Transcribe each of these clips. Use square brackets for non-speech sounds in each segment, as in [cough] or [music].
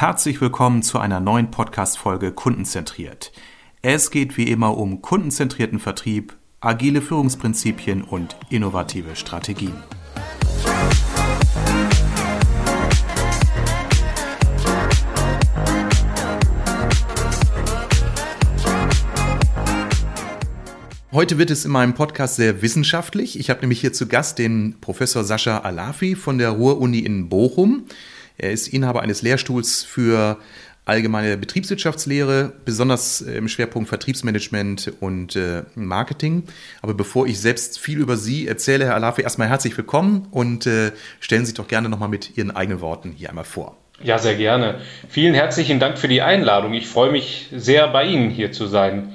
Herzlich willkommen zu einer neuen Podcast-Folge Kundenzentriert. Es geht wie immer um kundenzentrierten Vertrieb, agile Führungsprinzipien und innovative Strategien. Heute wird es in meinem Podcast sehr wissenschaftlich. Ich habe nämlich hier zu Gast den Professor Sascha Alafi von der Ruhr-Uni in Bochum. Er ist Inhaber eines Lehrstuhls für allgemeine Betriebswirtschaftslehre, besonders äh, im Schwerpunkt Vertriebsmanagement und äh, Marketing. Aber bevor ich selbst viel über Sie erzähle, Herr Alafi, erstmal herzlich willkommen und äh, stellen Sie sich doch gerne nochmal mit Ihren eigenen Worten hier einmal vor. Ja, sehr gerne. Vielen herzlichen Dank für die Einladung. Ich freue mich sehr, bei Ihnen hier zu sein.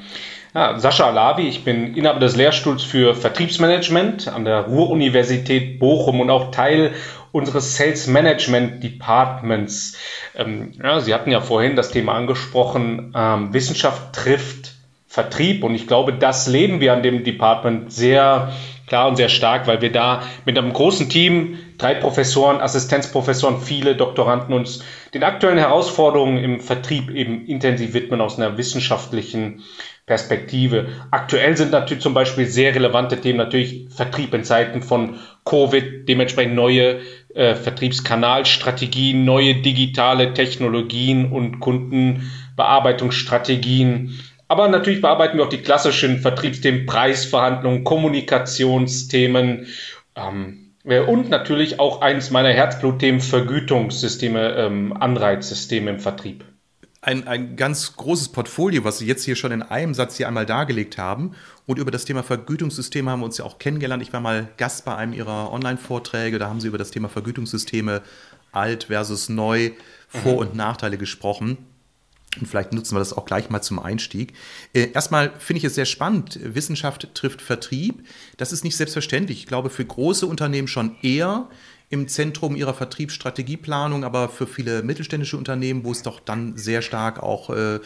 Ja, Sascha Alavi, ich bin Inhaber des Lehrstuhls für Vertriebsmanagement an der Ruhr-Universität Bochum und auch Teil unseres Sales Management Departments. Ähm, ja, Sie hatten ja vorhin das Thema angesprochen, ähm, Wissenschaft trifft Vertrieb und ich glaube, das leben wir an dem Department sehr klar und sehr stark, weil wir da mit einem großen Team, drei Professoren, Assistenzprofessoren, viele Doktoranden uns den aktuellen Herausforderungen im Vertrieb eben intensiv widmen aus einer wissenschaftlichen Perspektive. Aktuell sind natürlich zum Beispiel sehr relevante Themen natürlich Vertrieb in Zeiten von Covid, dementsprechend neue äh, Vertriebskanalstrategien, neue digitale Technologien und Kundenbearbeitungsstrategien. Aber natürlich bearbeiten wir auch die klassischen Vertriebsthemen, Preisverhandlungen, Kommunikationsthemen ähm, äh, und natürlich auch eines meiner Herzblutthemen, Vergütungssysteme, ähm, Anreizsysteme im Vertrieb ein, ein ganz großes Portfolio, was Sie jetzt hier schon in einem Satz hier einmal dargelegt haben. Und über das Thema Vergütungssysteme haben wir uns ja auch kennengelernt. Ich war mal Gast bei einem Ihrer Online-Vorträge. Da haben Sie über das Thema Vergütungssysteme alt versus neu, Vor- mhm. und Nachteile gesprochen. Und vielleicht nutzen wir das auch gleich mal zum Einstieg. Äh, erstmal finde ich es sehr spannend. Wissenschaft trifft Vertrieb. Das ist nicht selbstverständlich. Ich glaube, für große Unternehmen schon eher im Zentrum ihrer Vertriebsstrategieplanung, aber für viele mittelständische Unternehmen, wo es doch dann sehr stark auch äh,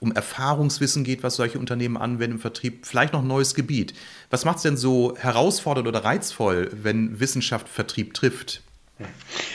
um Erfahrungswissen geht, was solche Unternehmen anwenden im Vertrieb, vielleicht noch ein neues Gebiet. Was macht es denn so herausfordernd oder reizvoll, wenn Wissenschaft Vertrieb trifft?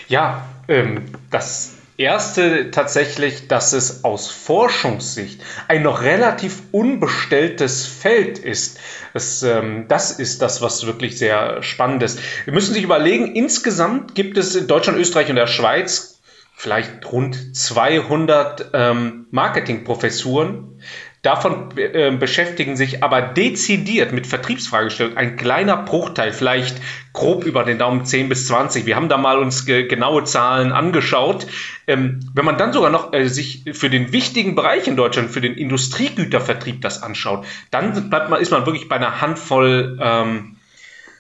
Ja, ähm, das erste tatsächlich, dass es aus Forschungssicht ein noch relativ unbestelltes Feld ist. Das, ähm, das ist das, was wirklich sehr spannend ist. Wir müssen sich überlegen, insgesamt gibt es in Deutschland, Österreich und der Schweiz vielleicht rund 200 ähm, Marketingprofessuren. Davon äh, beschäftigen sich aber dezidiert mit Vertriebsfragestellungen ein kleiner Bruchteil, vielleicht grob über den Daumen 10 bis 20. Wir haben da mal uns ge genaue Zahlen angeschaut. Ähm, wenn man dann sogar noch äh, sich für den wichtigen Bereich in Deutschland, für den Industriegütervertrieb das anschaut, dann bleibt man, ist man wirklich bei einer Handvoll ähm,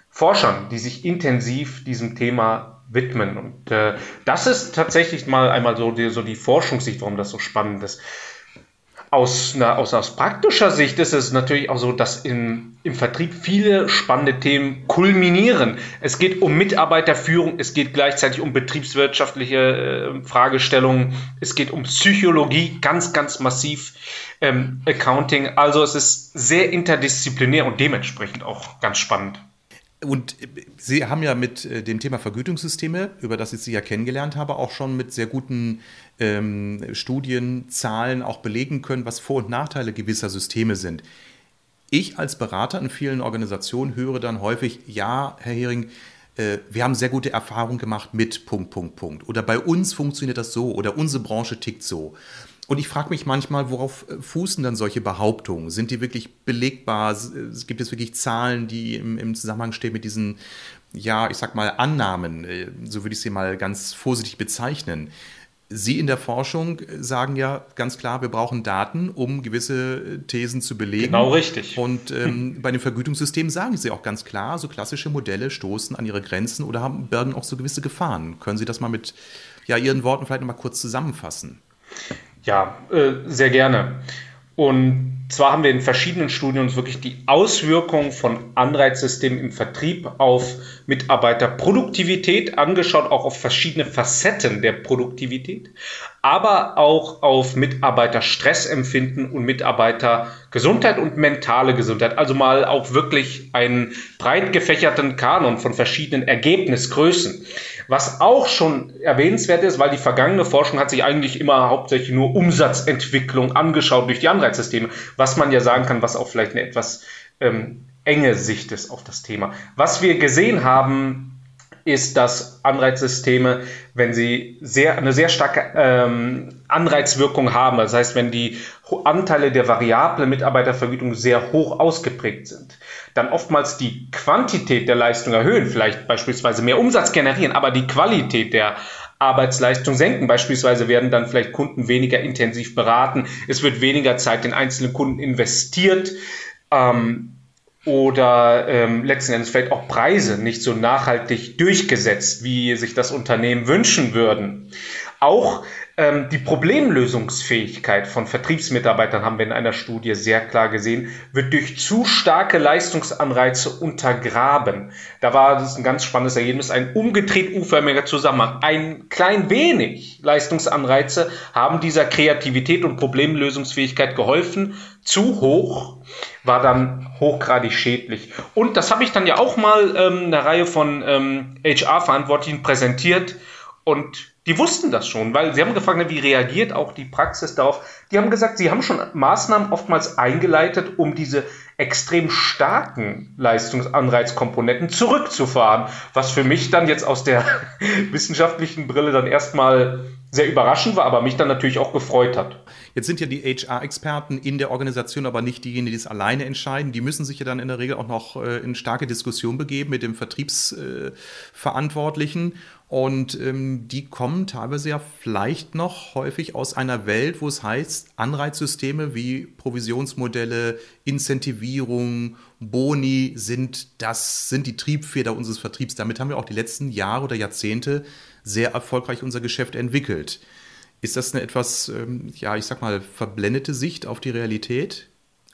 Forschern, die sich intensiv diesem Thema widmen. Und äh, das ist tatsächlich mal einmal so die, so die Forschungssicht, warum das so spannend ist. Aus, einer, aus, aus praktischer Sicht ist es natürlich auch so, dass im, im Vertrieb viele spannende Themen kulminieren. Es geht um Mitarbeiterführung, es geht gleichzeitig um betriebswirtschaftliche äh, Fragestellungen, es geht um Psychologie, ganz, ganz massiv, ähm, Accounting. Also es ist sehr interdisziplinär und dementsprechend auch ganz spannend. Und Sie haben ja mit äh, dem Thema Vergütungssysteme, über das ich Sie ja kennengelernt habe, auch schon mit sehr guten ähm, Studien, Zahlen auch belegen können, was Vor- und Nachteile gewisser Systeme sind. Ich als Berater in vielen Organisationen höre dann häufig, ja, Herr Hering, äh, wir haben sehr gute Erfahrungen gemacht mit Punkt, Punkt, Punkt. Oder bei uns funktioniert das so oder unsere Branche tickt so. Und ich frage mich manchmal, worauf äh, fußen dann solche Behauptungen? Sind die wirklich belegbar? Gibt es wirklich Zahlen, die im, im Zusammenhang stehen mit diesen, ja, ich sag mal, Annahmen? Äh, so würde ich sie mal ganz vorsichtig bezeichnen. Sie in der Forschung sagen ja ganz klar, wir brauchen Daten, um gewisse äh, Thesen zu belegen. Genau richtig. Und [laughs] ähm, bei den Vergütungssystemen sagen Sie auch ganz klar, so klassische Modelle stoßen an ihre Grenzen oder haben, bergen auch so gewisse Gefahren. Können Sie das mal mit ja, Ihren Worten vielleicht noch mal kurz zusammenfassen? Ja, äh, sehr gerne. Und zwar haben wir in verschiedenen Studien uns wirklich die Auswirkungen von Anreizsystemen im Vertrieb auf Mitarbeiterproduktivität angeschaut, auch auf verschiedene Facetten der Produktivität, aber auch auf Mitarbeiterstressempfinden und Mitarbeitergesundheit und mentale Gesundheit. Also mal auch wirklich einen breit gefächerten Kanon von verschiedenen Ergebnisgrößen. Was auch schon erwähnenswert ist, weil die vergangene Forschung hat sich eigentlich immer hauptsächlich nur Umsatzentwicklung angeschaut durch die Anreizsysteme, was man ja sagen kann, was auch vielleicht eine etwas ähm, enge Sicht ist auf das Thema. Was wir gesehen haben, ist, dass Anreizsysteme, wenn sie sehr, eine sehr starke ähm, Anreizwirkung haben, das heißt, wenn die Anteile der variablen Mitarbeitervergütung sehr hoch ausgeprägt sind, dann oftmals die Quantität der Leistung erhöhen, vielleicht beispielsweise mehr Umsatz generieren, aber die Qualität der Arbeitsleistung senken. Beispielsweise werden dann vielleicht Kunden weniger intensiv beraten, es wird weniger Zeit in einzelne Kunden investiert. Ähm, oder ähm, letzten Endes vielleicht auch Preise nicht so nachhaltig durchgesetzt, wie sich das Unternehmen wünschen würden. Auch die Problemlösungsfähigkeit von Vertriebsmitarbeitern haben wir in einer Studie sehr klar gesehen, wird durch zu starke Leistungsanreize untergraben. Da war das ein ganz spannendes Ergebnis, ein umgedreht U-förmiger Zusammenhang. Ein klein wenig Leistungsanreize haben dieser Kreativität und Problemlösungsfähigkeit geholfen. Zu hoch war dann hochgradig schädlich. Und das habe ich dann ja auch mal ähm, einer Reihe von ähm, HR-Verantwortlichen präsentiert und die wussten das schon, weil sie haben gefragt, wie reagiert auch die Praxis darauf. Die haben gesagt, sie haben schon Maßnahmen oftmals eingeleitet, um diese extrem starken Leistungsanreizkomponenten zurückzufahren, was für mich dann jetzt aus der [laughs] wissenschaftlichen Brille dann erstmal sehr überraschend war, aber mich dann natürlich auch gefreut hat. Jetzt sind ja die HR-Experten in der Organisation aber nicht diejenigen, die es alleine entscheiden. Die müssen sich ja dann in der Regel auch noch äh, in starke Diskussion begeben mit dem Vertriebsverantwortlichen. Und ähm, die kommen teilweise ja vielleicht noch häufig aus einer Welt, wo es heißt, Anreizsysteme wie Provisionsmodelle, Incentivierung, Boni sind das, sind die Triebfeder unseres Vertriebs. Damit haben wir auch die letzten Jahre oder Jahrzehnte sehr erfolgreich unser Geschäft entwickelt. Ist das eine etwas, ähm, ja, ich sag mal, verblendete Sicht auf die Realität?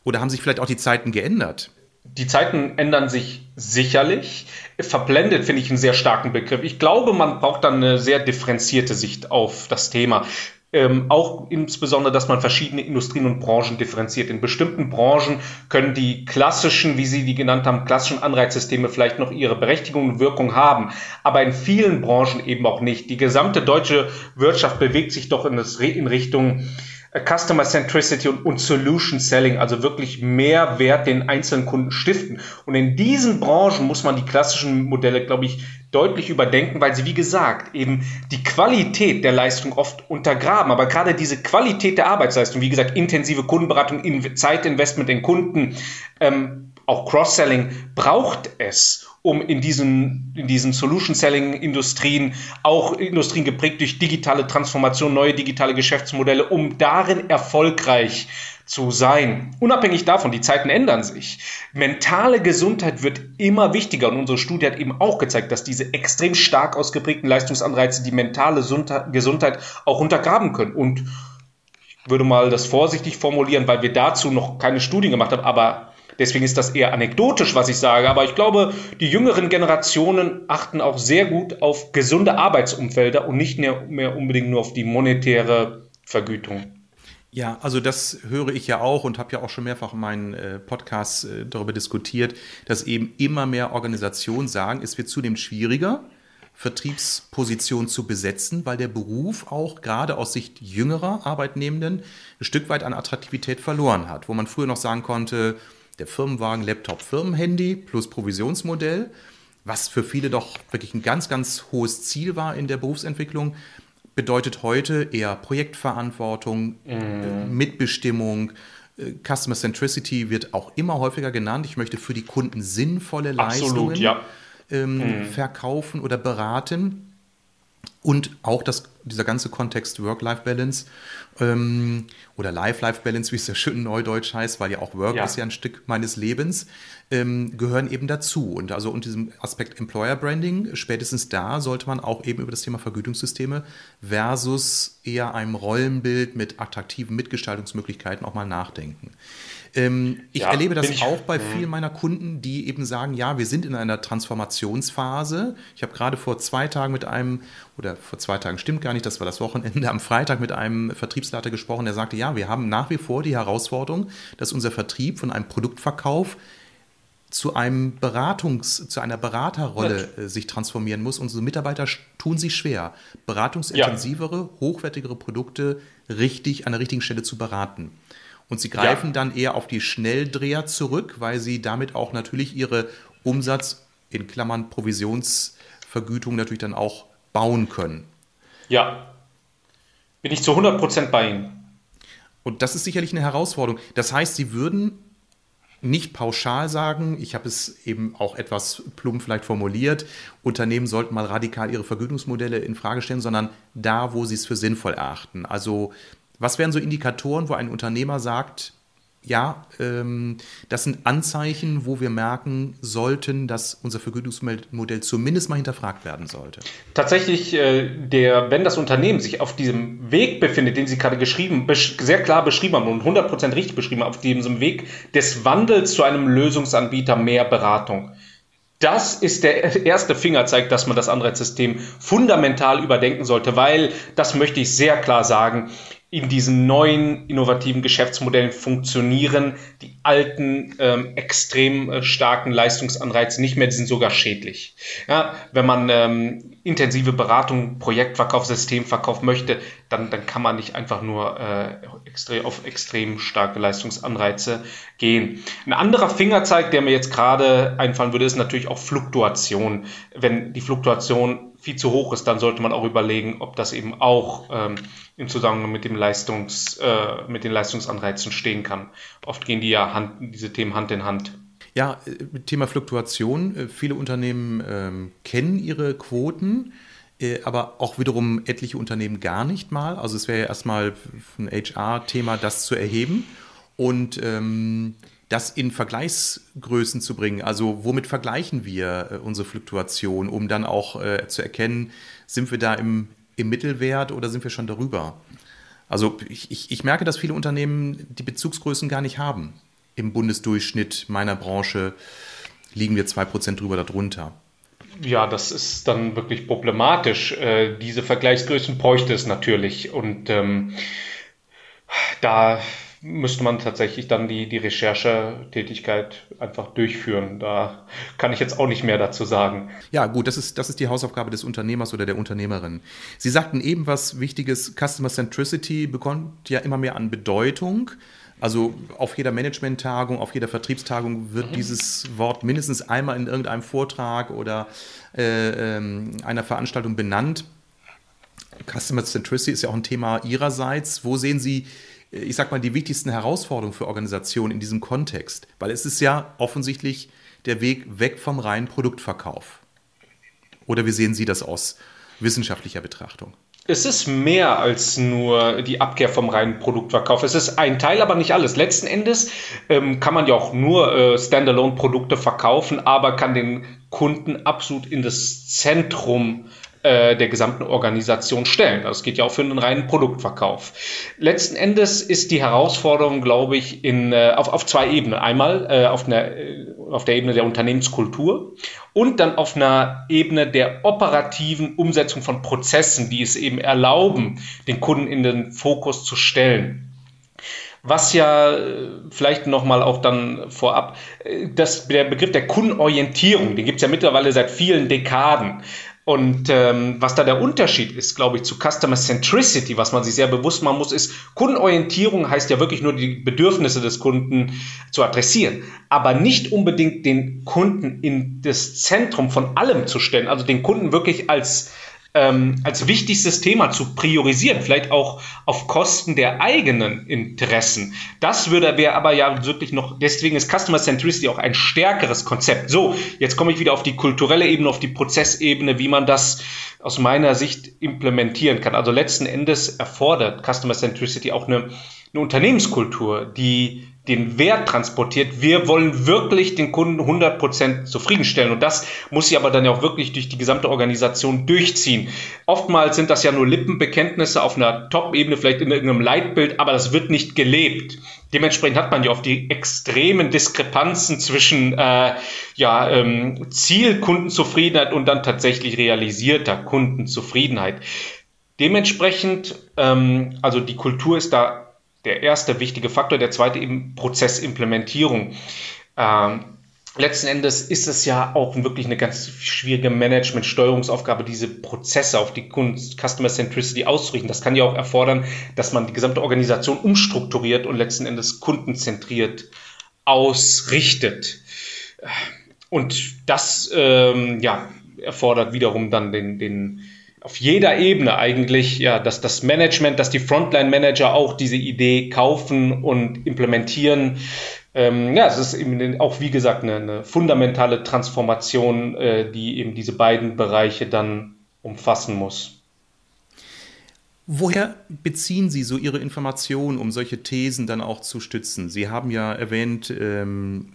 Oder haben sich vielleicht auch die Zeiten geändert? Die Zeiten ändern sich sicherlich. Verblendet finde ich einen sehr starken Begriff. Ich glaube, man braucht dann eine sehr differenzierte Sicht auf das Thema. Ähm, auch insbesondere, dass man verschiedene Industrien und Branchen differenziert. In bestimmten Branchen können die klassischen, wie Sie die genannt haben, klassischen Anreizsysteme vielleicht noch ihre Berechtigung und Wirkung haben, aber in vielen Branchen eben auch nicht. Die gesamte deutsche Wirtschaft bewegt sich doch in, das, in Richtung Customer Centricity und, und, Solution Selling, also wirklich mehr Wert den einzelnen Kunden stiften. Und in diesen Branchen muss man die klassischen Modelle, glaube ich, deutlich überdenken, weil sie, wie gesagt, eben die Qualität der Leistung oft untergraben. Aber gerade diese Qualität der Arbeitsleistung, wie gesagt, intensive Kundenberatung, Zeitinvestment in Kunden, ähm, auch Cross-Selling braucht es, um in diesen, in diesen Solution-Selling-Industrien, auch Industrien geprägt durch digitale Transformation, neue digitale Geschäftsmodelle, um darin erfolgreich zu sein. Unabhängig davon, die Zeiten ändern sich. Mentale Gesundheit wird immer wichtiger und unsere Studie hat eben auch gezeigt, dass diese extrem stark ausgeprägten Leistungsanreize die mentale Gesundheit auch untergraben können. Und ich würde mal das vorsichtig formulieren, weil wir dazu noch keine Studien gemacht haben, aber Deswegen ist das eher anekdotisch, was ich sage. Aber ich glaube, die jüngeren Generationen achten auch sehr gut auf gesunde Arbeitsumfelder und nicht mehr, mehr unbedingt nur auf die monetäre Vergütung. Ja, also das höre ich ja auch und habe ja auch schon mehrfach in meinen äh, Podcasts äh, darüber diskutiert, dass eben immer mehr Organisationen sagen, es wird zunehmend schwieriger, Vertriebspositionen zu besetzen, weil der Beruf auch gerade aus Sicht jüngerer Arbeitnehmenden ein Stück weit an Attraktivität verloren hat. Wo man früher noch sagen konnte, der Firmenwagen, Laptop, Firmenhandy plus Provisionsmodell, was für viele doch wirklich ein ganz, ganz hohes Ziel war in der Berufsentwicklung, bedeutet heute eher Projektverantwortung, mm. Mitbestimmung, äh, Customer Centricity wird auch immer häufiger genannt. Ich möchte für die Kunden sinnvolle Leistungen Absolut, ja. ähm, mm. verkaufen oder beraten. Und auch das, dieser ganze Kontext Work-Life-Balance ähm, oder Life-Life-Balance, wie es ja schön neudeutsch heißt, weil ja auch Work ja. ist ja ein Stück meines Lebens, ähm, gehören eben dazu. Und also unter diesem Aspekt Employer Branding, spätestens da sollte man auch eben über das Thema Vergütungssysteme versus eher einem Rollenbild mit attraktiven Mitgestaltungsmöglichkeiten auch mal nachdenken. Ähm, ich ja, erlebe das ich, auch bei vielen meiner Kunden, die eben sagen, ja, wir sind in einer Transformationsphase. Ich habe gerade vor zwei Tagen mit einem, oder vor zwei Tagen stimmt gar nicht, das war das Wochenende, [laughs] am Freitag mit einem Vertriebsleiter gesprochen, der sagte, ja, wir haben nach wie vor die Herausforderung, dass unser Vertrieb von einem Produktverkauf zu einem Beratungs, zu einer Beraterrolle äh, sich transformieren muss. Unsere Mitarbeiter tun sich schwer, beratungsintensivere, ja. hochwertigere Produkte richtig an der richtigen Stelle zu beraten. Und sie greifen ja. dann eher auf die Schnelldreher zurück, weil sie damit auch natürlich ihre Umsatz in Klammern Provisionsvergütung natürlich dann auch bauen können. Ja, bin ich zu 100% bei Ihnen. Und das ist sicherlich eine Herausforderung. Das heißt, Sie würden nicht pauschal sagen, ich habe es eben auch etwas plump vielleicht formuliert, Unternehmen sollten mal radikal ihre Vergütungsmodelle in Frage stellen, sondern da, wo sie es für sinnvoll erachten. Also was wären so Indikatoren, wo ein Unternehmer sagt, ja, ähm, das sind Anzeichen, wo wir merken sollten, dass unser Vergütungsmodell zumindest mal hinterfragt werden sollte. Tatsächlich, äh, der, wenn das Unternehmen sich auf diesem Weg befindet, den Sie gerade geschrieben, sehr klar beschrieben haben und 100% richtig beschrieben haben, auf diesem Weg des Wandels zu einem Lösungsanbieter mehr Beratung. Das ist der erste Fingerzeig, dass man das Anreizsystem fundamental überdenken sollte, weil, das möchte ich sehr klar sagen, in diesen neuen innovativen Geschäftsmodellen funktionieren die alten ähm, extrem äh, starken Leistungsanreize nicht mehr, die sind sogar schädlich. Ja, wenn man ähm, intensive Beratung, Projektverkauf, Systemverkauf möchte, dann, dann kann man nicht einfach nur äh, extrem, auf extrem starke Leistungsanreize gehen. Ein anderer Fingerzeig, der mir jetzt gerade einfallen würde, ist natürlich auch Fluktuation. Wenn die Fluktuation viel zu hoch ist, dann sollte man auch überlegen, ob das eben auch ähm, im Zusammenhang mit dem Leistungs, äh, mit den Leistungsanreizen stehen kann. Oft gehen die ja Hand, diese Themen Hand in Hand. Ja, äh, Thema Fluktuation. Äh, viele Unternehmen ähm, kennen ihre Quoten, äh, aber auch wiederum etliche Unternehmen gar nicht mal. Also es wäre ja erstmal ein HR-Thema, das zu erheben. Und ähm, das in Vergleichsgrößen zu bringen. Also womit vergleichen wir äh, unsere Fluktuation, um dann auch äh, zu erkennen, sind wir da im, im Mittelwert oder sind wir schon darüber? Also ich, ich, ich merke, dass viele Unternehmen die Bezugsgrößen gar nicht haben. Im Bundesdurchschnitt meiner Branche liegen wir 2% drüber darunter. Ja, das ist dann wirklich problematisch. Äh, diese Vergleichsgrößen bräuchte es natürlich. Und ähm, da müsste man tatsächlich dann die, die Recherchetätigkeit einfach durchführen. Da kann ich jetzt auch nicht mehr dazu sagen. Ja, gut, das ist, das ist die Hausaufgabe des Unternehmers oder der Unternehmerin. Sie sagten eben was Wichtiges, Customer Centricity bekommt ja immer mehr an Bedeutung. Also auf jeder Management-Tagung, auf jeder Vertriebstagung wird mhm. dieses Wort mindestens einmal in irgendeinem Vortrag oder äh, ähm, einer Veranstaltung benannt. Customer Centricity ist ja auch ein Thema Ihrerseits. Wo sehen Sie ich sag mal, die wichtigsten Herausforderungen für Organisationen in diesem Kontext? Weil es ist ja offensichtlich der Weg weg vom reinen Produktverkauf. Oder wie sehen Sie das aus wissenschaftlicher Betrachtung? Es ist mehr als nur die Abkehr vom reinen Produktverkauf. Es ist ein Teil, aber nicht alles. Letzten Endes ähm, kann man ja auch nur äh, Standalone-Produkte verkaufen, aber kann den Kunden absolut in das Zentrum äh, der gesamten Organisation stellen. Das geht ja auch für einen reinen Produktverkauf. Letzten Endes ist die Herausforderung, glaube ich, in, äh, auf, auf zwei Ebenen. Einmal äh, auf, einer, auf der Ebene der Unternehmenskultur und dann auf einer Ebene der operativen Umsetzung von Prozessen, die es eben erlauben, den Kunden in den Fokus zu stellen. Was ja äh, vielleicht nochmal auch dann vorab, das, der Begriff der Kundenorientierung, den gibt es ja mittlerweile seit vielen Dekaden. Und ähm, was da der Unterschied ist, glaube ich, zu Customer Centricity, was man sich sehr bewusst machen muss, ist, Kundenorientierung heißt ja wirklich nur die Bedürfnisse des Kunden zu adressieren, aber nicht unbedingt den Kunden in das Zentrum von allem zu stellen, also den Kunden wirklich als ähm, als wichtigstes Thema zu priorisieren, vielleicht auch auf Kosten der eigenen Interessen. Das würde wäre aber ja wirklich noch, deswegen ist Customer Centricity auch ein stärkeres Konzept. So, jetzt komme ich wieder auf die kulturelle Ebene, auf die Prozessebene, wie man das aus meiner Sicht implementieren kann. Also letzten Endes erfordert Customer Centricity auch eine, eine Unternehmenskultur, die den Wert transportiert. Wir wollen wirklich den Kunden 100% zufriedenstellen. Und das muss sie aber dann ja auch wirklich durch die gesamte Organisation durchziehen. Oftmals sind das ja nur Lippenbekenntnisse auf einer Top-Ebene, vielleicht in irgendeinem Leitbild, aber das wird nicht gelebt. Dementsprechend hat man ja oft die extremen Diskrepanzen zwischen äh, ja, ähm, Zielkundenzufriedenheit und dann tatsächlich realisierter Kundenzufriedenheit. Dementsprechend, ähm, also die Kultur ist da der erste wichtige Faktor. Der zweite eben Prozessimplementierung. Ähm, letzten Endes ist es ja auch wirklich eine ganz schwierige Management-Steuerungsaufgabe, diese Prozesse auf die Customer Centricity auszurichten. Das kann ja auch erfordern, dass man die gesamte Organisation umstrukturiert und letzten Endes kundenzentriert ausrichtet. Und das ähm, ja, erfordert wiederum dann den, den auf jeder Ebene eigentlich, ja, dass das Management, dass die Frontline-Manager auch diese Idee kaufen und implementieren. Ähm, ja, es ist eben auch, wie gesagt, eine, eine fundamentale Transformation, äh, die eben diese beiden Bereiche dann umfassen muss. Woher beziehen Sie so Ihre Informationen, um solche Thesen dann auch zu stützen? Sie haben ja erwähnt, ähm,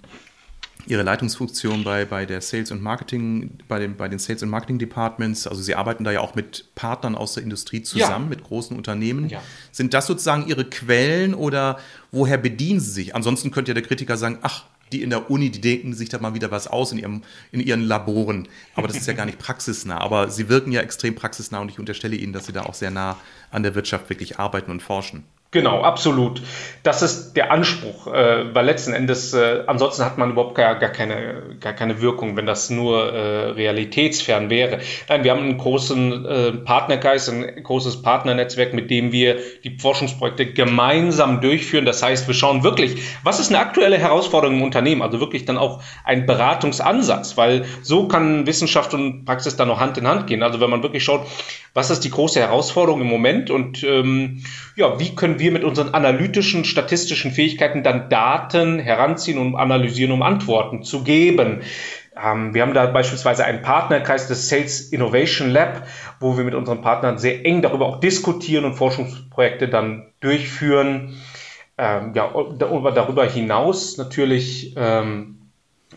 Ihre Leitungsfunktion bei, bei der Sales und Marketing, bei, den, bei den Sales und Marketing Departments. Also Sie arbeiten da ja auch mit Partnern aus der Industrie zusammen, ja. mit großen Unternehmen. Ja. Sind das sozusagen Ihre Quellen oder woher bedienen Sie sich? Ansonsten könnte ja der Kritiker sagen, ach, die in der Uni, die denken sich da mal wieder was aus in, ihrem, in ihren Laboren. Aber das ist ja gar nicht praxisnah. Aber Sie wirken ja extrem praxisnah und ich unterstelle Ihnen, dass Sie da auch sehr nah an der Wirtschaft wirklich arbeiten und forschen. Genau, absolut. Das ist der Anspruch, äh, weil letzten Endes, äh, ansonsten hat man überhaupt gar, gar, keine, gar keine Wirkung, wenn das nur äh, realitätsfern wäre. Nein, wir haben einen großen äh, Partnergeist, ein großes Partnernetzwerk, mit dem wir die Forschungsprojekte gemeinsam durchführen. Das heißt, wir schauen wirklich, was ist eine aktuelle Herausforderung im Unternehmen, also wirklich dann auch ein Beratungsansatz, weil so kann Wissenschaft und Praxis dann noch Hand in Hand gehen. Also wenn man wirklich schaut, was ist die große Herausforderung im Moment und ähm, ja, wie können wir mit unseren analytischen, statistischen Fähigkeiten dann Daten heranziehen und analysieren, um Antworten zu geben. Ähm, wir haben da beispielsweise einen Partnerkreis des Sales Innovation Lab, wo wir mit unseren Partnern sehr eng darüber auch diskutieren und Forschungsprojekte dann durchführen. Ähm, ja, darüber hinaus natürlich ähm,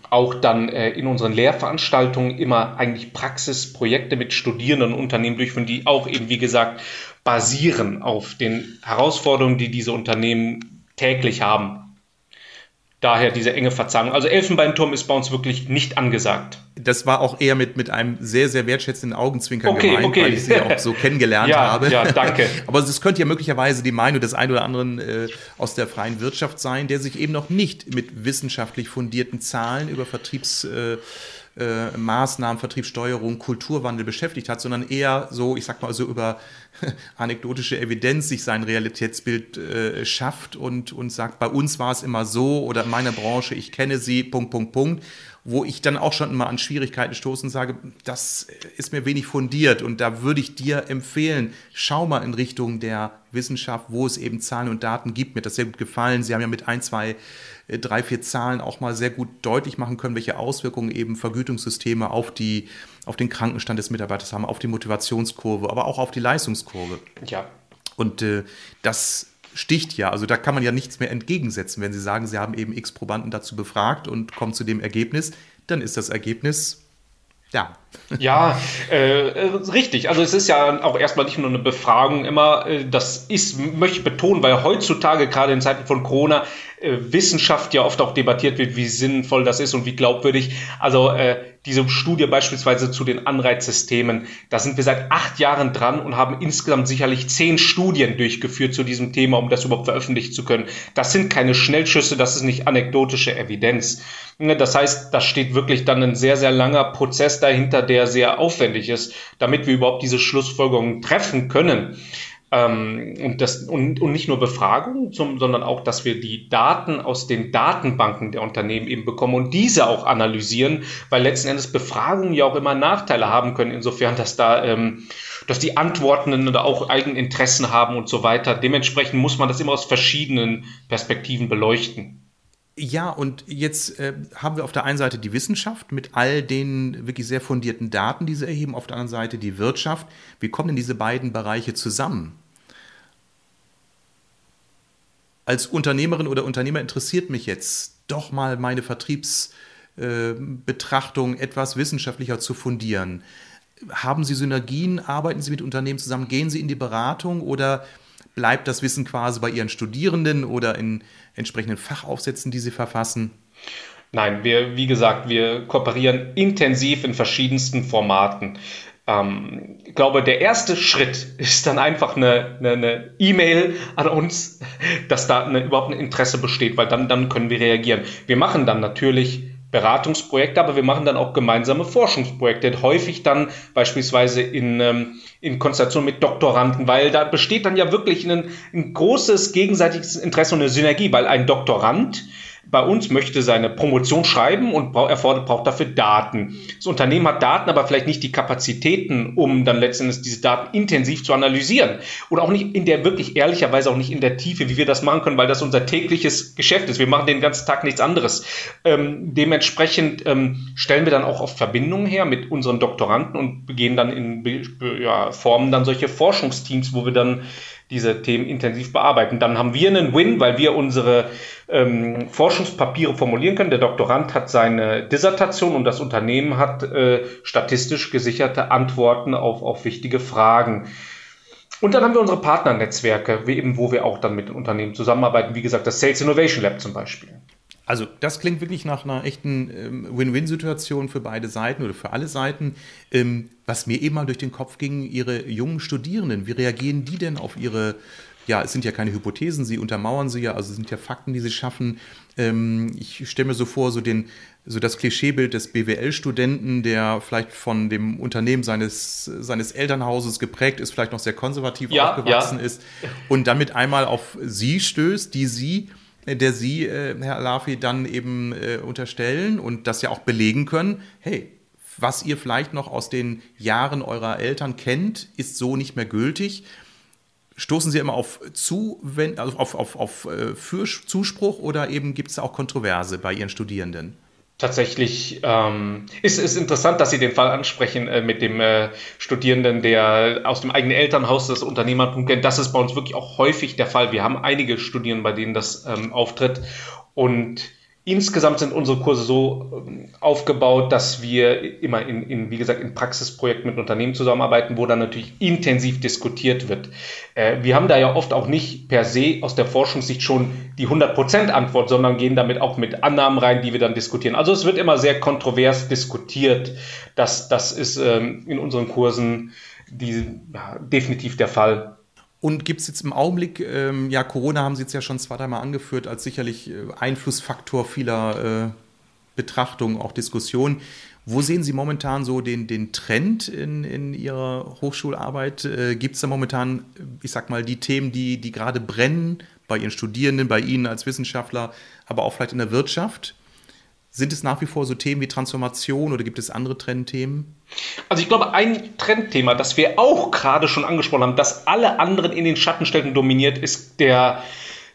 auch dann äh, in unseren Lehrveranstaltungen immer eigentlich Praxisprojekte mit Studierenden und Unternehmen durchführen, die auch eben, wie gesagt, basieren auf den Herausforderungen, die diese Unternehmen täglich haben. Daher diese enge Verzahnung. Also Elfenbeinturm ist bei uns wirklich nicht angesagt. Das war auch eher mit, mit einem sehr, sehr wertschätzenden Augenzwinkern okay, gemeint, okay. weil ich sie ja auch so [laughs] kennengelernt ja, habe. Ja, danke. [laughs] Aber es könnte ja möglicherweise die Meinung des einen oder anderen äh, aus der freien Wirtschaft sein, der sich eben noch nicht mit wissenschaftlich fundierten Zahlen über Vertriebs... Äh, äh, Maßnahmen, Vertriebssteuerung, Kulturwandel beschäftigt hat, sondern eher so, ich sag mal so über [laughs] anekdotische Evidenz sich sein Realitätsbild äh, schafft und, und sagt, bei uns war es immer so oder in meiner Branche, ich kenne sie, Punkt, Punkt, Punkt wo ich dann auch schon immer an Schwierigkeiten stoße und sage, das ist mir wenig fundiert und da würde ich dir empfehlen, schau mal in Richtung der Wissenschaft, wo es eben Zahlen und Daten gibt. Mir hat das sehr gut gefallen. Sie haben ja mit ein, zwei, drei, vier Zahlen auch mal sehr gut deutlich machen können, welche Auswirkungen eben Vergütungssysteme auf, die, auf den Krankenstand des Mitarbeiters haben, auf die Motivationskurve, aber auch auf die Leistungskurve. Ja. Und äh, das sticht ja. Also da kann man ja nichts mehr entgegensetzen. Wenn Sie sagen, Sie haben eben x Probanden dazu befragt und kommen zu dem Ergebnis, dann ist das Ergebnis ja. Ja, äh, richtig. Also es ist ja auch erstmal nicht nur eine Befragung immer, äh, das ist, möchte ich betonen, weil heutzutage gerade in Zeiten von Corona äh, Wissenschaft ja oft auch debattiert wird, wie sinnvoll das ist und wie glaubwürdig. Also äh, diese Studie beispielsweise zu den Anreizsystemen, da sind wir seit acht Jahren dran und haben insgesamt sicherlich zehn Studien durchgeführt zu diesem Thema, um das überhaupt veröffentlichen zu können. Das sind keine Schnellschüsse, das ist nicht anekdotische Evidenz. Ne, das heißt, da steht wirklich dann ein sehr, sehr langer Prozess dahinter, der sehr aufwendig ist, damit wir überhaupt diese Schlussfolgerungen treffen können. Ähm, und, das, und, und nicht nur Befragungen, sondern auch, dass wir die Daten aus den Datenbanken der Unternehmen eben bekommen und diese auch analysieren, weil letzten Endes Befragungen ja auch immer Nachteile haben können, insofern, dass da ähm, dass die Antwortenden da auch Eigeninteressen haben und so weiter. Dementsprechend muss man das immer aus verschiedenen Perspektiven beleuchten. Ja, und jetzt äh, haben wir auf der einen Seite die Wissenschaft mit all den wirklich sehr fundierten Daten, die sie erheben, auf der anderen Seite die Wirtschaft. Wie kommen denn diese beiden Bereiche zusammen? als Unternehmerin oder Unternehmer interessiert mich jetzt doch mal meine Vertriebsbetrachtung äh, etwas wissenschaftlicher zu fundieren. Haben Sie Synergien? Arbeiten Sie mit Unternehmen zusammen? Gehen Sie in die Beratung oder bleibt das Wissen quasi bei Ihren Studierenden oder in entsprechenden Fachaufsätzen, die Sie verfassen? Nein, wir, wie gesagt, wir kooperieren intensiv in verschiedensten Formaten. Ähm, ich glaube, der erste Schritt ist dann einfach eine E-Mail e an uns, dass da eine, überhaupt ein Interesse besteht, weil dann, dann können wir reagieren. Wir machen dann natürlich Beratungsprojekte, aber wir machen dann auch gemeinsame Forschungsprojekte, häufig dann beispielsweise in, ähm, in Konstellation mit Doktoranden, weil da besteht dann ja wirklich ein, ein großes gegenseitiges Interesse und eine Synergie, weil ein Doktorand bei uns möchte seine Promotion schreiben und braucht, erfordert, braucht dafür Daten. Das Unternehmen hat Daten, aber vielleicht nicht die Kapazitäten, um dann letztendlich diese Daten intensiv zu analysieren. Oder auch nicht in der wirklich ehrlicherweise auch nicht in der Tiefe, wie wir das machen können, weil das unser tägliches Geschäft ist. Wir machen den ganzen Tag nichts anderes. Ähm, dementsprechend ähm, stellen wir dann auch oft Verbindungen her mit unseren Doktoranden und gehen dann in ja, Formen dann solche Forschungsteams, wo wir dann diese Themen intensiv bearbeiten. Dann haben wir einen Win, weil wir unsere ähm, Forschungspapiere formulieren können. Der Doktorand hat seine Dissertation und das Unternehmen hat äh, statistisch gesicherte Antworten auf, auf wichtige Fragen. Und dann haben wir unsere Partnernetzwerke, eben, wo wir auch dann mit den Unternehmen zusammenarbeiten. Wie gesagt, das Sales Innovation Lab zum Beispiel. Also das klingt wirklich nach einer echten ähm, Win-Win-Situation für beide Seiten oder für alle Seiten. Ähm, was mir eben mal durch den Kopf ging, Ihre jungen Studierenden, wie reagieren die denn auf Ihre, ja, es sind ja keine Hypothesen, Sie untermauern sie ja, also es sind ja Fakten, die Sie schaffen. Ähm, ich stelle mir so vor, so, den, so das Klischeebild des BWL-Studenten, der vielleicht von dem Unternehmen seines, seines Elternhauses geprägt ist, vielleicht noch sehr konservativ ja, aufgewachsen ja. ist und damit einmal auf Sie stößt, die Sie der Sie, äh, Herr Alafi, dann eben äh, unterstellen und das ja auch belegen können, hey, was ihr vielleicht noch aus den Jahren eurer Eltern kennt, ist so nicht mehr gültig. Stoßen Sie immer auf, Zuwend also auf, auf, auf äh, für Zuspruch oder eben gibt es auch Kontroverse bei Ihren Studierenden? Tatsächlich ähm, ist es interessant, dass Sie den Fall ansprechen äh, mit dem äh, Studierenden, der aus dem eigenen Elternhaus das Unternehmertum kennt. Das ist bei uns wirklich auch häufig der Fall. Wir haben einige Studierende, bei denen das ähm, auftritt. Und Insgesamt sind unsere Kurse so ähm, aufgebaut, dass wir immer in, in, wie gesagt, in Praxisprojekten mit Unternehmen zusammenarbeiten, wo dann natürlich intensiv diskutiert wird. Äh, wir haben da ja oft auch nicht per se aus der Forschungssicht schon die 100% Antwort, sondern gehen damit auch mit Annahmen rein, die wir dann diskutieren. Also es wird immer sehr kontrovers diskutiert. Das, das ist ähm, in unseren Kursen die, ja, definitiv der Fall. Und gibt es jetzt im Augenblick, ähm, ja, Corona haben Sie jetzt ja schon zwei, dreimal angeführt, als sicherlich äh, Einflussfaktor vieler äh, Betrachtungen, auch Diskussionen. Wo sehen Sie momentan so den, den Trend in, in Ihrer Hochschularbeit? Äh, gibt es da momentan, ich sag mal, die Themen, die, die gerade brennen bei Ihren Studierenden, bei Ihnen als Wissenschaftler, aber auch vielleicht in der Wirtschaft? Sind es nach wie vor so Themen wie Transformation oder gibt es andere Trendthemen? Also ich glaube, ein Trendthema, das wir auch gerade schon angesprochen haben, das alle anderen in den Schatten stellt und dominiert, ist der,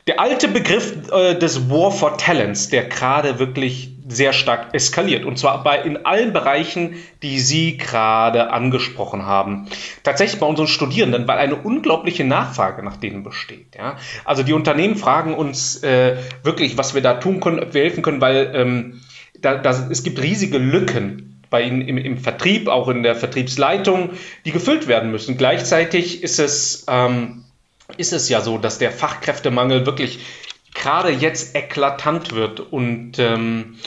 der alte Begriff äh, des War for Talents, der gerade wirklich sehr stark eskaliert. Und zwar bei, in allen Bereichen, die Sie gerade angesprochen haben. Tatsächlich bei unseren Studierenden, weil eine unglaubliche Nachfrage nach denen besteht. Ja? Also die Unternehmen fragen uns äh, wirklich, was wir da tun können, ob wir helfen können, weil ähm, da, da, es gibt riesige Lücken bei Ihnen im, im, Vertrieb, auch in der Vertriebsleitung, die gefüllt werden müssen. Gleichzeitig ist es, ähm, ist es ja so, dass der Fachkräftemangel wirklich gerade jetzt eklatant wird und ähm,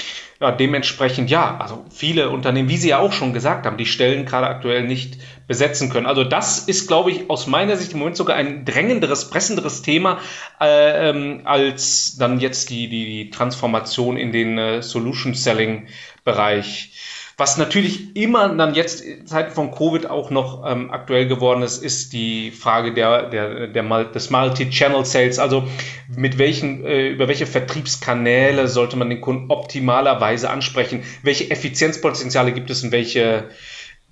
ja, dementsprechend, ja, also viele Unternehmen, wie Sie ja auch schon gesagt haben, die Stellen gerade aktuell nicht besetzen können. Also das ist, glaube ich, aus meiner Sicht im Moment sogar ein drängenderes, pressenderes Thema äh, ähm, als dann jetzt die, die, Transformation in den äh, Solution Selling Bereich. Was natürlich immer dann jetzt in Zeiten von Covid auch noch ähm, aktuell geworden ist, ist die Frage der, der, der, des Multi-Channel Sales. Also mit welchen, äh, über welche Vertriebskanäle sollte man den Kunden optimalerweise ansprechen? Welche Effizienzpotenziale gibt es und welche,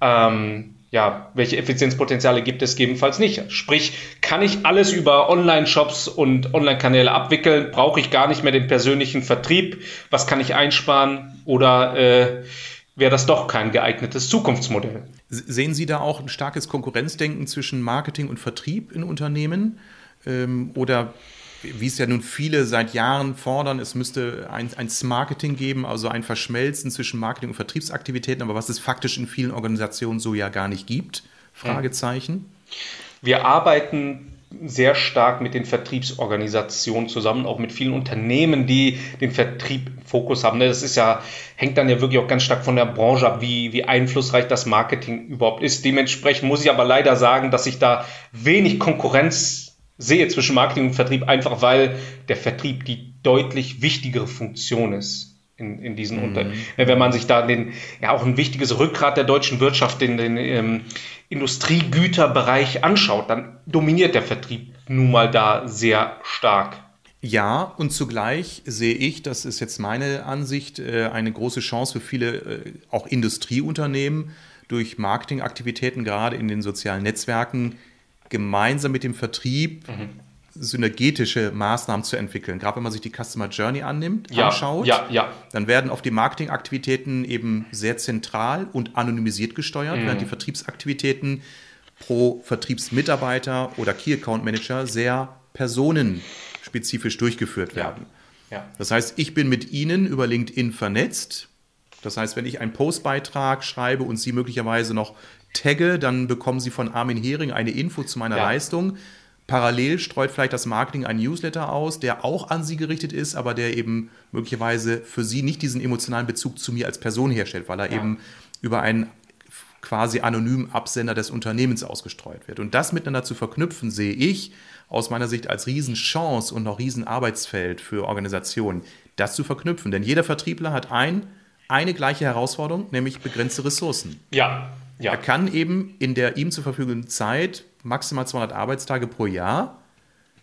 ähm, ja, welche Effizienzpotenziale gibt es gegebenenfalls nicht? Sprich, kann ich alles über Online-Shops und Online-Kanäle abwickeln? Brauche ich gar nicht mehr den persönlichen Vertrieb? Was kann ich einsparen? Oder äh, wäre das doch kein geeignetes Zukunftsmodell. Sehen Sie da auch ein starkes Konkurrenzdenken zwischen Marketing und Vertrieb in Unternehmen? Ähm, oder wie es ja nun viele seit Jahren fordern, es müsste ein, ein Marketing geben, also ein Verschmelzen zwischen Marketing und Vertriebsaktivitäten, aber was es faktisch in vielen Organisationen so ja gar nicht gibt. Fragezeichen. Wir arbeiten sehr stark mit den Vertriebsorganisationen zusammen, auch mit vielen Unternehmen, die den Vertrieb im Fokus haben. Das ist ja, hängt dann ja wirklich auch ganz stark von der Branche ab, wie, wie einflussreich das Marketing überhaupt ist. Dementsprechend muss ich aber leider sagen, dass ich da wenig Konkurrenz sehe zwischen Marketing und Vertrieb, einfach weil der Vertrieb die deutlich wichtigere Funktion ist in, in diesen mhm. Unternehmen. Wenn man sich da den, ja auch ein wichtiges Rückgrat der deutschen Wirtschaft, den, den ähm, Industriegüterbereich anschaut, dann dominiert der Vertrieb nun mal da sehr stark. Ja, und zugleich sehe ich, das ist jetzt meine Ansicht, äh, eine große Chance für viele, äh, auch Industrieunternehmen, durch Marketingaktivitäten, gerade in den sozialen Netzwerken, gemeinsam mit dem Vertrieb mhm synergetische Maßnahmen zu entwickeln. Gerade wenn man sich die Customer Journey annimmt, ja, anschaut, ja, ja. dann werden auf die Marketingaktivitäten eben sehr zentral und anonymisiert gesteuert, mhm. während die Vertriebsaktivitäten pro Vertriebsmitarbeiter oder Key Account Manager sehr personenspezifisch durchgeführt werden. Das heißt, ich bin mit Ihnen über LinkedIn vernetzt. Das heißt, wenn ich einen Postbeitrag schreibe und Sie möglicherweise noch tagge, dann bekommen Sie von Armin Hering eine Info zu meiner. Leistung. Parallel streut vielleicht das Marketing einen Newsletter aus, der auch an Sie gerichtet ist, aber der eben möglicherweise für Sie nicht diesen emotionalen Bezug zu mir als Person herstellt, weil er ja. eben über einen quasi anonymen Absender des Unternehmens ausgestreut wird. Und das miteinander zu verknüpfen, sehe ich aus meiner Sicht als Riesenchance und noch Riesenarbeitsfeld für Organisationen, das zu verknüpfen. Denn jeder Vertriebler hat ein, eine gleiche Herausforderung, nämlich begrenzte Ressourcen. Ja, ja. Er kann eben in der ihm zur verfügenden Zeit maximal 200 Arbeitstage pro Jahr,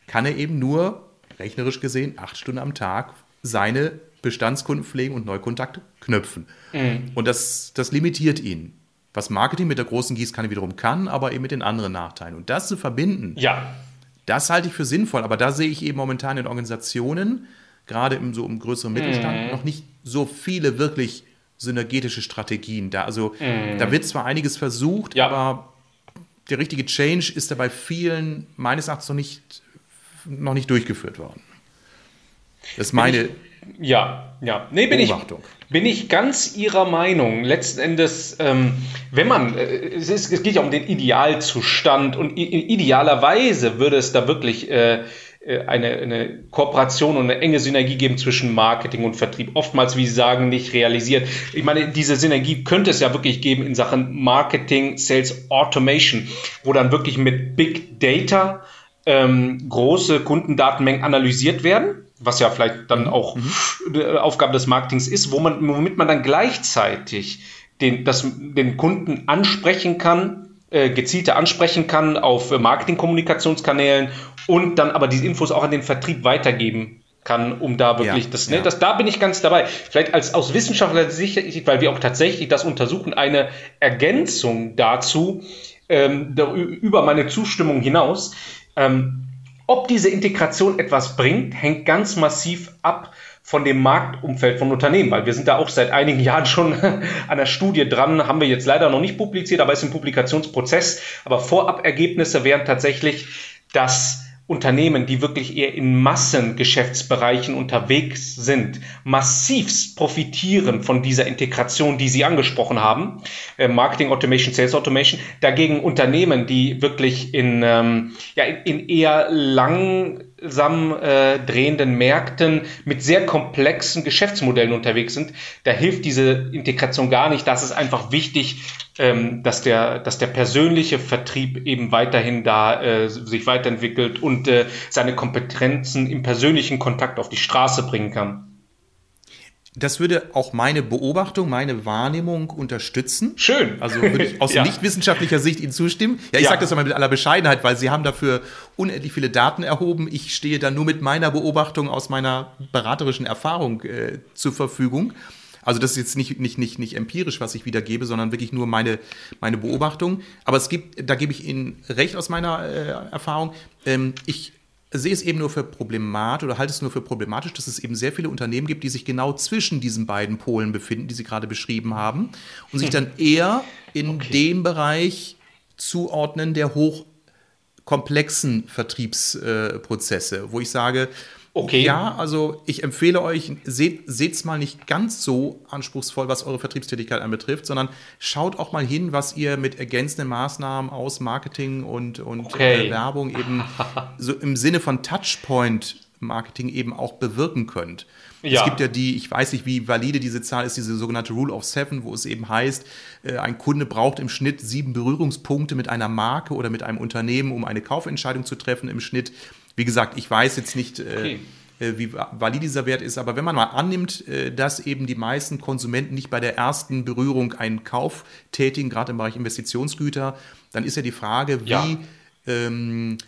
kann er eben nur, rechnerisch gesehen, acht Stunden am Tag seine Bestandskunden pflegen und Neukontakte knüpfen. Mhm. Und das, das limitiert ihn. Was Marketing mit der großen Gießkanne wiederum kann, aber eben mit den anderen Nachteilen. Und das zu verbinden, ja. das halte ich für sinnvoll. Aber da sehe ich eben momentan in Organisationen, gerade im so im größeren Mittelstand, mhm. noch nicht so viele wirklich synergetische Strategien da. Also mhm. da wird zwar einiges versucht, ja. aber der richtige Change ist da bei vielen meines Erachtens noch nicht, noch nicht durchgeführt worden. Das ist meine ich, ja, ja. Nee, bin Beobachtung. Ich, bin ich ganz Ihrer Meinung. Letzten Endes, ähm, wenn man, äh, es, ist, es, geht ja um den Idealzustand und idealerweise würde es da wirklich äh, eine, eine Kooperation und eine enge Synergie geben zwischen Marketing und Vertrieb. Oftmals, wie Sie sagen, nicht realisiert. Ich meine, diese Synergie könnte es ja wirklich geben in Sachen Marketing, Sales Automation, wo dann wirklich mit Big Data ähm, große Kundendatenmengen analysiert werden was ja vielleicht dann auch mhm. Aufgabe des Marketings ist, wo man, womit man dann gleichzeitig den, das, den Kunden ansprechen kann, äh, gezielter ansprechen kann auf äh, Marketing-Kommunikationskanälen und dann aber diese Infos auch an den Vertrieb weitergeben kann, um da wirklich ja, das, ne, ja. das, da bin ich ganz dabei. Vielleicht als aus Wissenschaftler sicher, weil wir auch tatsächlich das untersuchen, eine Ergänzung dazu, ähm, über meine Zustimmung hinaus. Ähm, ob diese Integration etwas bringt, hängt ganz massiv ab von dem Marktumfeld von Unternehmen, weil wir sind da auch seit einigen [laughs] Jahren schon an der Studie dran, haben wir jetzt leider noch nicht publiziert, aber ist im Publikationsprozess. Aber Vorabergebnisse wären tatsächlich, dass Unternehmen, die wirklich eher in Massengeschäftsbereichen unterwegs sind, massivst profitieren von dieser Integration, die Sie angesprochen haben, äh, Marketing Automation, Sales Automation. Dagegen Unternehmen, die wirklich in, ähm, ja, in, in eher lang langsam äh, drehenden Märkten mit sehr komplexen Geschäftsmodellen unterwegs sind, da hilft diese Integration gar nicht. Das ist einfach wichtig, ähm, dass, der, dass der persönliche Vertrieb eben weiterhin da äh, sich weiterentwickelt und äh, seine Kompetenzen im persönlichen Kontakt auf die Straße bringen kann. Das würde auch meine Beobachtung, meine Wahrnehmung unterstützen. Schön. Also würde ich [laughs] aus ja. nichtwissenschaftlicher Sicht Ihnen zustimmen. Ja, ich ja. sage das mal mit aller Bescheidenheit, weil Sie haben dafür unendlich viele Daten erhoben. Ich stehe da nur mit meiner Beobachtung aus meiner beraterischen Erfahrung äh, zur Verfügung. Also das ist jetzt nicht, nicht, nicht, nicht empirisch, was ich wiedergebe, sondern wirklich nur meine, meine Beobachtung. Aber es gibt, da gebe ich Ihnen recht aus meiner äh, Erfahrung. Ähm, ich sehe es eben nur für problematisch oder halte es nur für problematisch, dass es eben sehr viele Unternehmen gibt, die sich genau zwischen diesen beiden Polen befinden, die Sie gerade beschrieben haben, und sich hm. dann eher in okay. dem Bereich zuordnen, der hoch komplexen Vertriebsprozesse, äh, wo ich sage, Okay. Ja, also ich empfehle euch, seht es mal nicht ganz so anspruchsvoll, was eure Vertriebstätigkeit anbetrifft, sondern schaut auch mal hin, was ihr mit ergänzenden Maßnahmen aus Marketing und, und okay. äh, Werbung eben [laughs] so im Sinne von Touchpoint-Marketing eben auch bewirken könnt. Ja. Es gibt ja die, ich weiß nicht, wie valide diese Zahl ist, diese sogenannte Rule of Seven, wo es eben heißt, äh, ein Kunde braucht im Schnitt sieben Berührungspunkte mit einer Marke oder mit einem Unternehmen, um eine Kaufentscheidung zu treffen im Schnitt. Wie gesagt, ich weiß jetzt nicht, äh, okay. äh, wie valid dieser Wert ist, aber wenn man mal annimmt, äh, dass eben die meisten Konsumenten nicht bei der ersten Berührung einen Kauf tätigen, gerade im Bereich Investitionsgüter, dann ist ja die Frage, wie, ja. ähm,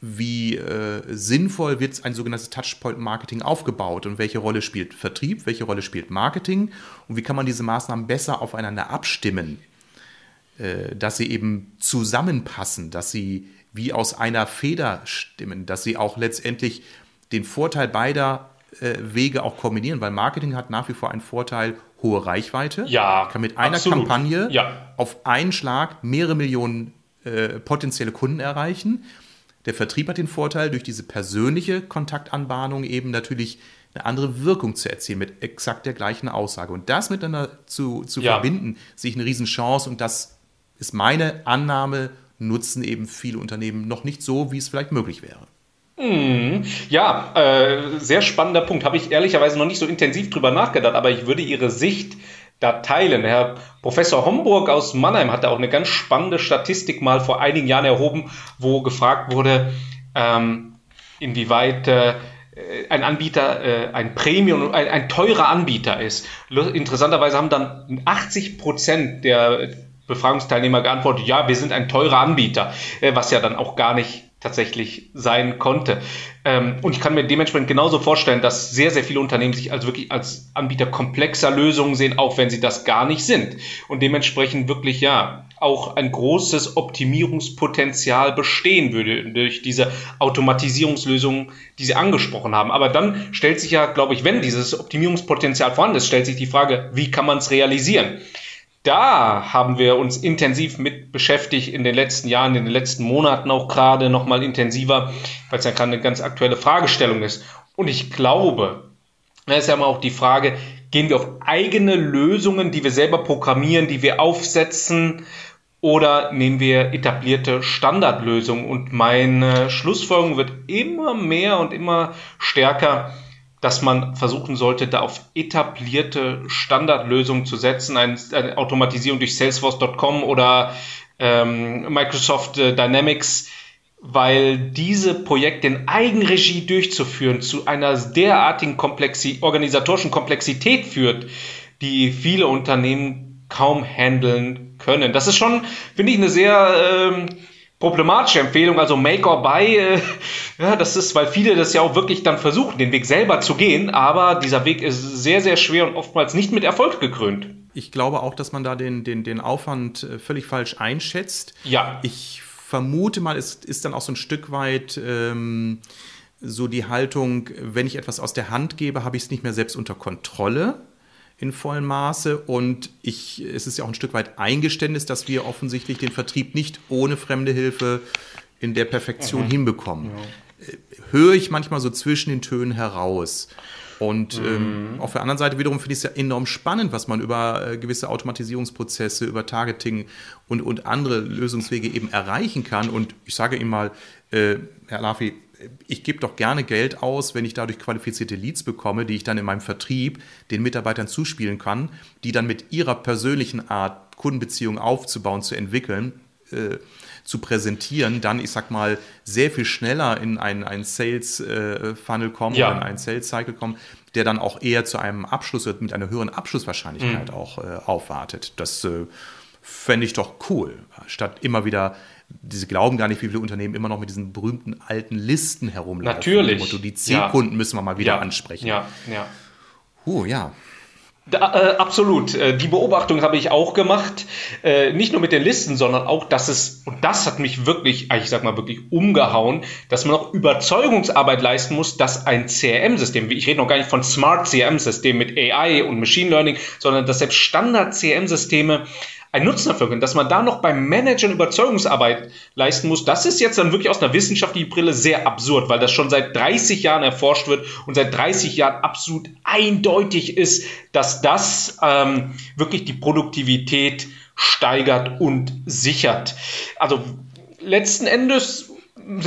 wie äh, sinnvoll wird ein sogenanntes Touchpoint-Marketing aufgebaut und welche Rolle spielt Vertrieb, welche Rolle spielt Marketing und wie kann man diese Maßnahmen besser aufeinander abstimmen, äh, dass sie eben zusammenpassen, dass sie wie aus einer Feder stimmen, dass sie auch letztendlich den Vorteil beider äh, Wege auch kombinieren, weil Marketing hat nach wie vor einen Vorteil hohe Reichweite. Ja, kann mit einer absolut. Kampagne ja. auf einen Schlag mehrere Millionen äh, potenzielle Kunden erreichen. Der Vertrieb hat den Vorteil, durch diese persönliche Kontaktanbahnung eben natürlich eine andere Wirkung zu erzielen mit exakt der gleichen Aussage. Und das miteinander zu, zu ja. verbinden, sehe ich eine Riesenchance und das ist meine Annahme nutzen eben viele Unternehmen noch nicht so, wie es vielleicht möglich wäre. Hm, ja, äh, sehr spannender Punkt. Habe ich ehrlicherweise noch nicht so intensiv drüber nachgedacht, aber ich würde Ihre Sicht da teilen. Herr Professor Homburg aus Mannheim hatte auch eine ganz spannende Statistik mal vor einigen Jahren erhoben, wo gefragt wurde, ähm, inwieweit äh, ein Anbieter äh, ein Premium, ein, ein teurer Anbieter ist. Interessanterweise haben dann 80 Prozent der Befragungsteilnehmer geantwortet, ja, wir sind ein teurer Anbieter, äh, was ja dann auch gar nicht tatsächlich sein konnte. Ähm, und ich kann mir dementsprechend genauso vorstellen, dass sehr, sehr viele Unternehmen sich also wirklich als Anbieter komplexer Lösungen sehen, auch wenn sie das gar nicht sind. Und dementsprechend wirklich, ja, auch ein großes Optimierungspotenzial bestehen würde durch diese Automatisierungslösungen, die Sie angesprochen haben. Aber dann stellt sich ja, glaube ich, wenn dieses Optimierungspotenzial vorhanden ist, stellt sich die Frage, wie kann man es realisieren? Da haben wir uns intensiv mit beschäftigt in den letzten Jahren, in den letzten Monaten auch gerade noch mal intensiver, weil es ja gerade eine ganz aktuelle Fragestellung ist. Und ich glaube, da ist ja immer auch die Frage, gehen wir auf eigene Lösungen, die wir selber programmieren, die wir aufsetzen, oder nehmen wir etablierte Standardlösungen? Und meine Schlussfolgerung wird immer mehr und immer stärker, dass man versuchen sollte, da auf etablierte Standardlösungen zu setzen, eine, eine Automatisierung durch Salesforce.com oder ähm, Microsoft äh, Dynamics, weil diese Projekte in Eigenregie durchzuführen zu einer derartigen Komplexi organisatorischen Komplexität führt, die viele Unternehmen kaum handeln können. Das ist schon, finde ich, eine sehr ähm, problematische Empfehlung, also Make or Buy, äh, [laughs] ja, das ist, weil viele das ja auch wirklich dann versuchen, den Weg selber zu gehen, aber dieser Weg ist sehr, sehr schwer und oftmals nicht mit Erfolg gekrönt. Ich glaube auch, dass man da den, den, den Aufwand äh, völlig falsch einschätzt. Ja. Ich vermute mal, es ist dann auch so ein Stück weit ähm, so die Haltung, wenn ich etwas aus der Hand gebe, habe ich es nicht mehr selbst unter Kontrolle in vollem Maße. Und ich, es ist ja auch ein Stück weit Eingeständnis, dass wir offensichtlich den Vertrieb nicht ohne fremde Hilfe in der Perfektion mhm. hinbekommen. Ja. Äh, höre ich manchmal so zwischen den Tönen heraus. Und ähm, mhm. auf der anderen Seite wiederum finde ich es ja enorm spannend, was man über äh, gewisse Automatisierungsprozesse, über Targeting und, und andere Lösungswege eben erreichen kann. Und ich sage Ihnen mal, äh, Herr Lafi, ich gebe doch gerne Geld aus, wenn ich dadurch qualifizierte Leads bekomme, die ich dann in meinem Vertrieb den Mitarbeitern zuspielen kann, die dann mit ihrer persönlichen Art Kundenbeziehungen aufzubauen, zu entwickeln, äh, zu präsentieren, dann, ich sag mal, sehr viel schneller in einen, einen Sales-Funnel äh, kommen ja. oder in einen Sales-Cycle kommen, der dann auch eher zu einem Abschluss wird, mit einer höheren Abschlusswahrscheinlichkeit mhm. auch äh, aufwartet. Das äh, fände ich doch cool, statt immer wieder diese glauben gar nicht, wie viele Unternehmen immer noch mit diesen berühmten alten Listen herumlaufen. Natürlich. Motto, die C-Kunden ja. müssen wir mal wieder ja. ansprechen. Ja, ja. Huh, ja. Da, äh, absolut. Äh, die Beobachtung habe ich auch gemacht. Äh, nicht nur mit den Listen, sondern auch, dass es, und das hat mich wirklich, ich sag mal wirklich umgehauen, dass man auch Überzeugungsarbeit leisten muss, dass ein CRM-System, ich rede noch gar nicht von Smart CRM-System mit AI und Machine Learning, sondern dass selbst Standard-CRM-Systeme einen Nutzen dafür können, dass man da noch beim Managern Überzeugungsarbeit leisten muss, das ist jetzt dann wirklich aus einer wissenschaftlichen Brille sehr absurd, weil das schon seit 30 Jahren erforscht wird und seit 30 Jahren absolut eindeutig ist, dass das ähm, wirklich die Produktivität steigert und sichert. Also letzten Endes,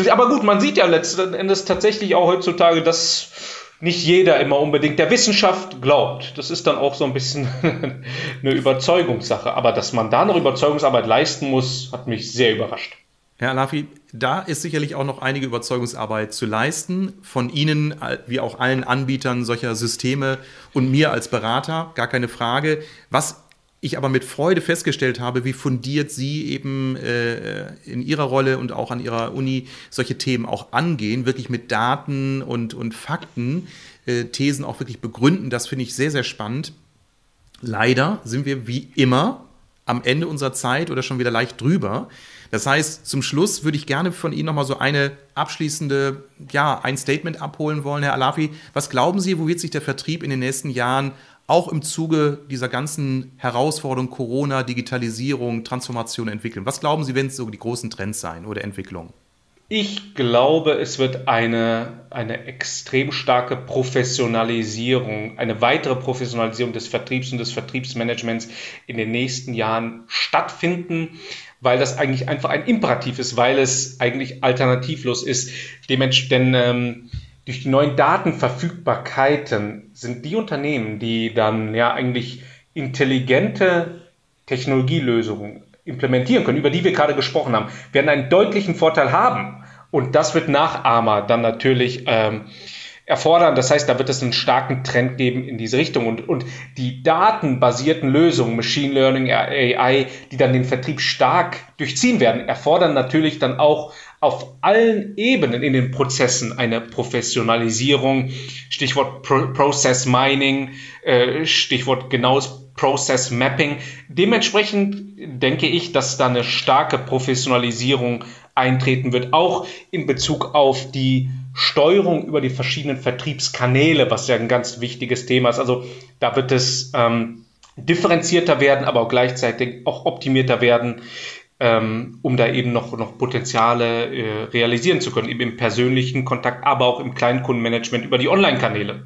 aber gut, man sieht ja letzten Endes tatsächlich auch heutzutage, dass nicht jeder immer unbedingt der Wissenschaft glaubt. Das ist dann auch so ein bisschen [laughs] eine Überzeugungssache. Aber dass man da noch Überzeugungsarbeit leisten muss, hat mich sehr überrascht. Herr Alafi, da ist sicherlich auch noch einige Überzeugungsarbeit zu leisten, von Ihnen wie auch allen Anbietern solcher Systeme und mir als Berater, gar keine Frage. Was ich aber mit Freude festgestellt habe, wie fundiert Sie eben äh, in Ihrer Rolle und auch an Ihrer Uni solche Themen auch angehen, wirklich mit Daten und, und Fakten, äh, Thesen auch wirklich begründen. Das finde ich sehr, sehr spannend. Leider sind wir wie immer am Ende unserer Zeit oder schon wieder leicht drüber. Das heißt, zum Schluss würde ich gerne von Ihnen nochmal so eine abschließende, ja, ein Statement abholen wollen, Herr Alafi. Was glauben Sie, wo wird sich der Vertrieb in den nächsten Jahren auch im Zuge dieser ganzen Herausforderung Corona, Digitalisierung, Transformation entwickeln? Was glauben Sie, werden so die großen Trends sein oder Entwicklungen? Ich glaube, es wird eine, eine extrem starke Professionalisierung, eine weitere Professionalisierung des Vertriebs und des Vertriebsmanagements in den nächsten Jahren stattfinden, weil das eigentlich einfach ein Imperativ ist, weil es eigentlich alternativlos ist. Dementsprechend, denn ähm, durch die neuen Datenverfügbarkeiten sind die Unternehmen, die dann ja eigentlich intelligente Technologielösungen implementieren können, über die wir gerade gesprochen haben, werden einen deutlichen Vorteil haben. Und das wird Nachahmer dann natürlich ähm, erfordern. Das heißt, da wird es einen starken Trend geben in diese Richtung. Und, und die datenbasierten Lösungen, Machine Learning, AI, die dann den Vertrieb stark durchziehen werden, erfordern natürlich dann auch auf allen Ebenen in den Prozessen eine Professionalisierung, Stichwort Pro Process Mining, äh, Stichwort genaues Process Mapping. Dementsprechend denke ich, dass da eine starke Professionalisierung eintreten wird, auch in Bezug auf die Steuerung über die verschiedenen Vertriebskanäle, was ja ein ganz wichtiges Thema ist. Also da wird es ähm, differenzierter werden, aber auch gleichzeitig auch optimierter werden ähm, um da eben noch, noch Potenziale äh, realisieren zu können, eben im persönlichen Kontakt, aber auch im Kleinkundenmanagement über die Online-Kanäle.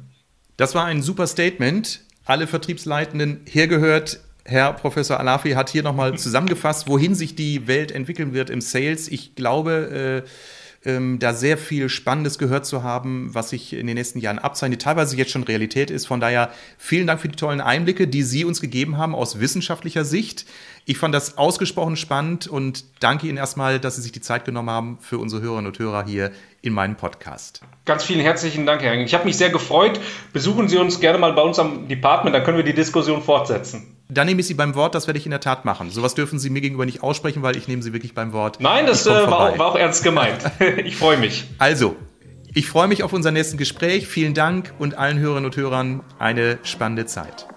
Das war ein super Statement. Alle Vertriebsleitenden hergehört. Herr Professor Alafi hat hier nochmal zusammengefasst, wohin sich die Welt entwickeln wird im Sales. Ich glaube, äh, ähm, da sehr viel Spannendes gehört zu haben, was sich in den nächsten Jahren abzeichnet, teilweise jetzt schon Realität ist. Von daher vielen Dank für die tollen Einblicke, die Sie uns gegeben haben aus wissenschaftlicher Sicht. Ich fand das ausgesprochen spannend und danke Ihnen erstmal, dass Sie sich die Zeit genommen haben für unsere Hörerinnen und Hörer hier in meinem Podcast. Ganz vielen herzlichen Dank, Herr Henning. Ich habe mich sehr gefreut. Besuchen Sie uns gerne mal bei uns am Department, dann können wir die Diskussion fortsetzen. Dann nehme ich Sie beim Wort, das werde ich in der Tat machen. Sowas dürfen Sie mir gegenüber nicht aussprechen, weil ich nehme Sie wirklich beim Wort. Nein, das äh, war, auch, war, auch, ernst gemeint. [laughs] ich freue mich. Also, ich freue mich auf unser nächsten Gespräch. Vielen Dank und allen Hörerinnen und Hörern eine spannende Zeit.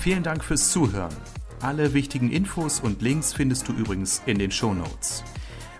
Vielen Dank fürs Zuhören. Alle wichtigen Infos und Links findest du übrigens in den Show Notes.